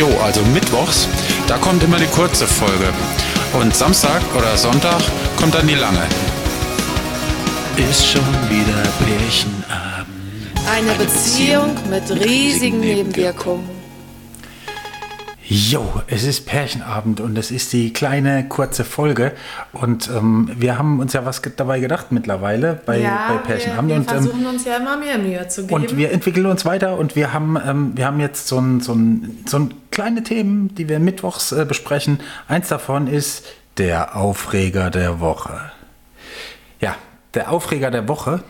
Jo, also mittwochs, da kommt immer die kurze Folge. Und Samstag oder Sonntag kommt dann die lange. Ist schon wieder Pärchenabend. Eine, Beziehung, mit riesigen Nebenwirkungen. Jo, es ist Pärchenabend und es ist die kleine kurze Folge und ähm, wir haben uns ja was ge- dabei gedacht mittlerweile bei, bei Pärchenabend wir, wir und ähm, versuchen uns ja immer mehr Mühe zu geben. und wir entwickeln uns weiter und wir haben, ähm, wir haben jetzt so ein, so, ein, so ein kleine Themen, die wir mittwochs äh, besprechen. Eins davon ist der Aufreger der Woche. Ja, der Aufreger der Woche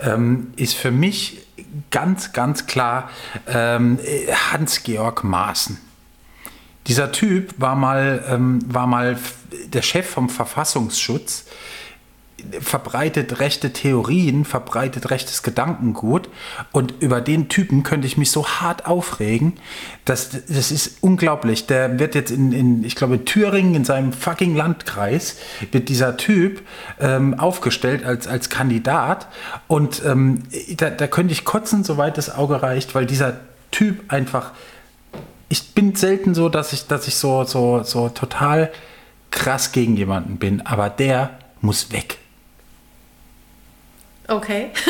ähm, ist für mich ganz, ganz klar ähm, äh, Hans-Georg Maaßen. Dieser Typ war mal, ähm, war mal der Chef vom Verfassungsschutz, verbreitet rechte Theorien, verbreitet rechtes Gedankengut und über den Typen könnte ich mich so hart aufregen, dass das ist unglaublich. Der wird jetzt in, in ich glaube in Thüringen in seinem fucking Landkreis wird dieser Typ ähm, aufgestellt als als Kandidat und ähm, da, da könnte ich kotzen, soweit das Auge reicht, weil dieser Typ einfach ich bin selten so, dass ich, dass ich so, so, so total krass gegen jemanden bin, aber der muss weg. Okay.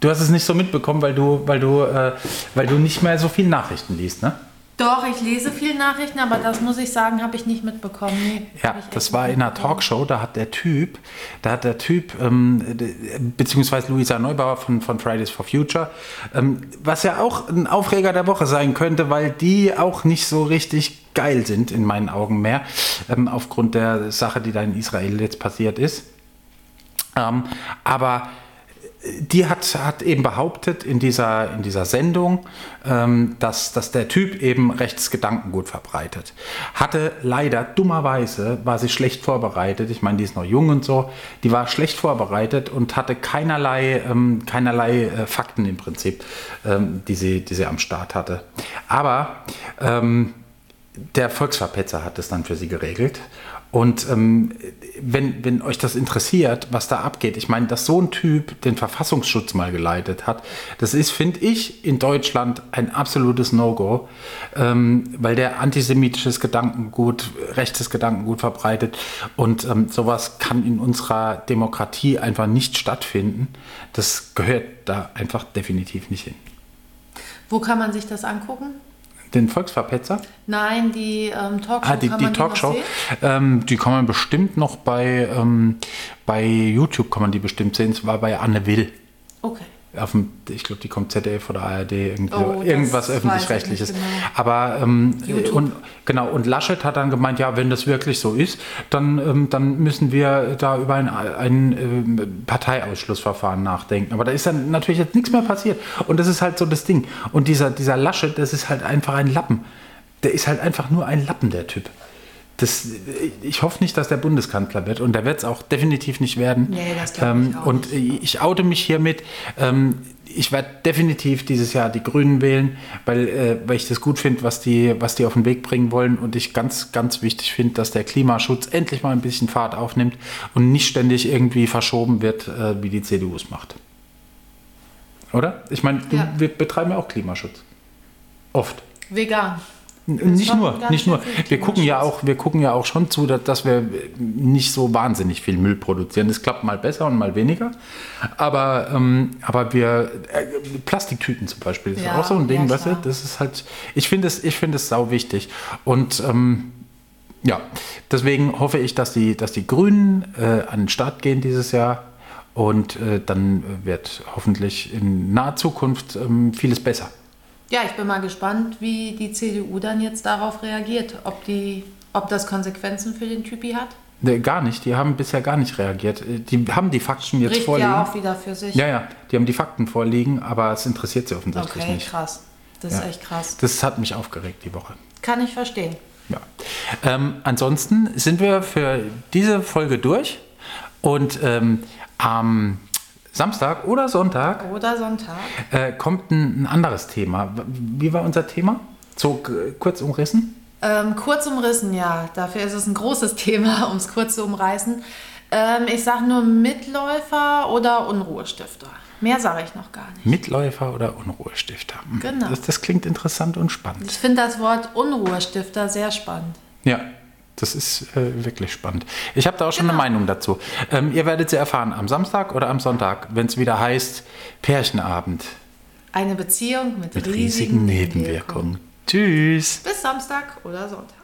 Du hast es nicht so mitbekommen, weil du, weil du, äh, weil du nicht mehr so viel Nachrichten liest, ne? Doch, ich lese viel Nachrichten, aber das muss ich sagen, habe ich nicht mitbekommen. Nee, Ja, das war in einer. Talkshow, da hat der Typ, da hat der Typ, ähm, beziehungsweise Luisa Neubauer von, von Fridays for Future, ähm, was ja auch ein Aufreger der Woche sein könnte, weil die auch nicht so richtig geil sind in meinen Augen mehr, ähm, aufgrund der Sache, die da in Israel jetzt passiert ist. Ähm, aber die hat, hat eben behauptet in dieser, in dieser Sendung, ähm, dass, dass der Typ eben rechts Gedankengut verbreitet. Hatte leider, dummerweise, war sie schlecht vorbereitet. Ich meine, die ist noch jung und so. Die war schlecht vorbereitet und hatte keinerlei, ähm, keinerlei äh, Fakten im Prinzip, ähm, die, sie, die sie am Start hatte. Aber ähm, der Volksverpetzer hat es dann für sie geregelt. Und ähm, wenn, wenn euch das interessiert, was da abgeht, ich meine, dass so ein Typ den Verfassungsschutz mal geleitet hat, das ist, finde ich, in Deutschland ein absolutes No-Go, ähm, weil der antisemitisches Gedankengut, rechtes Gedankengut verbreitet und ähm, sowas kann in unserer Demokratie einfach nicht stattfinden. Das gehört da einfach definitiv nicht hin. Wo kann man sich das angucken? Den Volksverpetzer? Nein, die ähm, Talkshow. Ah, die, kann die Talkshow, sehen? ähm, die kann man bestimmt noch bei, ähm, bei YouTube kann man die bestimmt sehen. Es war bei Anne Will. Okay. Auf dem, ich glaube, die kommt ZDF oder ARD, irgendwie, Oh, irgendwas öffentlich-rechtliches. genau. Aber ähm, und genau, und Laschet hat dann gemeint, ja, wenn das wirklich so ist, dann, ähm, dann müssen wir da über ein, ein ähm, Parteiausschlussverfahren nachdenken. Aber da ist dann natürlich jetzt nichts mehr passiert. Und das ist halt so das Ding. Und dieser, dieser Laschet, das ist halt einfach ein Lappen. Der ist halt einfach nur ein Lappen, der Typ. Das, ich hoffe nicht, dass der Bundeskanzler wird und der wird es auch definitiv nicht werden. Nee, das glaub ich Und ich oute mich hiermit. Ähm, ich werde definitiv dieses Jahr die Grünen wählen, weil, äh, weil ich das gut finde, was die, was die auf den Weg bringen wollen. Und ich ganz, ganz wichtig finde, dass der Klimaschutz endlich mal ein bisschen Fahrt aufnimmt und nicht ständig irgendwie verschoben wird, äh, wie die CDU es macht. Oder? Ich meine, Ja. wir betreiben ja auch Klimaschutz. Oft. Vegan. Nicht schon nur, nicht nur. Wir gucken ja auch, wir gucken ja auch schon zu, dass, dass wir nicht so wahnsinnig viel Müll produzieren. Das klappt mal besser und mal weniger. Aber, ähm, aber wir äh, Plastiktüten zum Beispiel ist Ja, auch so ein Ding, ja, weißt du? Das ist halt. Ich finde es, ich finde es sau wichtig. Und ähm, ja, deswegen hoffe ich, dass die, dass die Grünen äh, an den Start gehen dieses Jahr. Und äh, dann wird hoffentlich in naher Zukunft ähm, vieles besser. Ja, ich bin mal gespannt, wie die CDU dann jetzt darauf reagiert. Ob, die, ob das Konsequenzen für den Typi hat. Nee, gar nicht. Die haben bisher gar nicht reagiert. Äh, Die haben die Fakten jetzt Spricht vorliegen. ja auch wieder für sich. ja, ja, die haben die Fakten vorliegen, aber es interessiert sie offensichtlich okay, nicht. krass. Das Ja. ist echt krass. Das hat mich aufgeregt die Woche. Kann ich verstehen. Ja. Ähm, ansonsten sind wir für diese Folge durch und ähm, am Samstag oder Sonntag Oder Sonntag. äh, kommt ein, ein anderes Thema. Wie war unser Thema? So g- kurz umrissen? Ähm, kurz umrissen, ja. Dafür ist es ein großes Thema, um es kurz zu umreißen. Ähm, ich sage nur Mitläufer oder Unruhestifter. Mehr sage ich noch gar nicht. Mitläufer oder Unruhestifter? Hm, Genau. Das, das klingt interessant und spannend. Ich finde das Wort Unruhestifter sehr spannend. Ja, das ist äh, wirklich spannend. Ich habe da auch schon Genau. eine Meinung dazu. Ähm, ihr werdet sie erfahren am Samstag oder am Sonntag, wenn es wieder heißt Pärchenabend Eine Beziehung mit, mit riesigen, riesigen Nebenwirkungen. Nebenwirkungen. Tschüss. Bis Samstag oder Sonntag.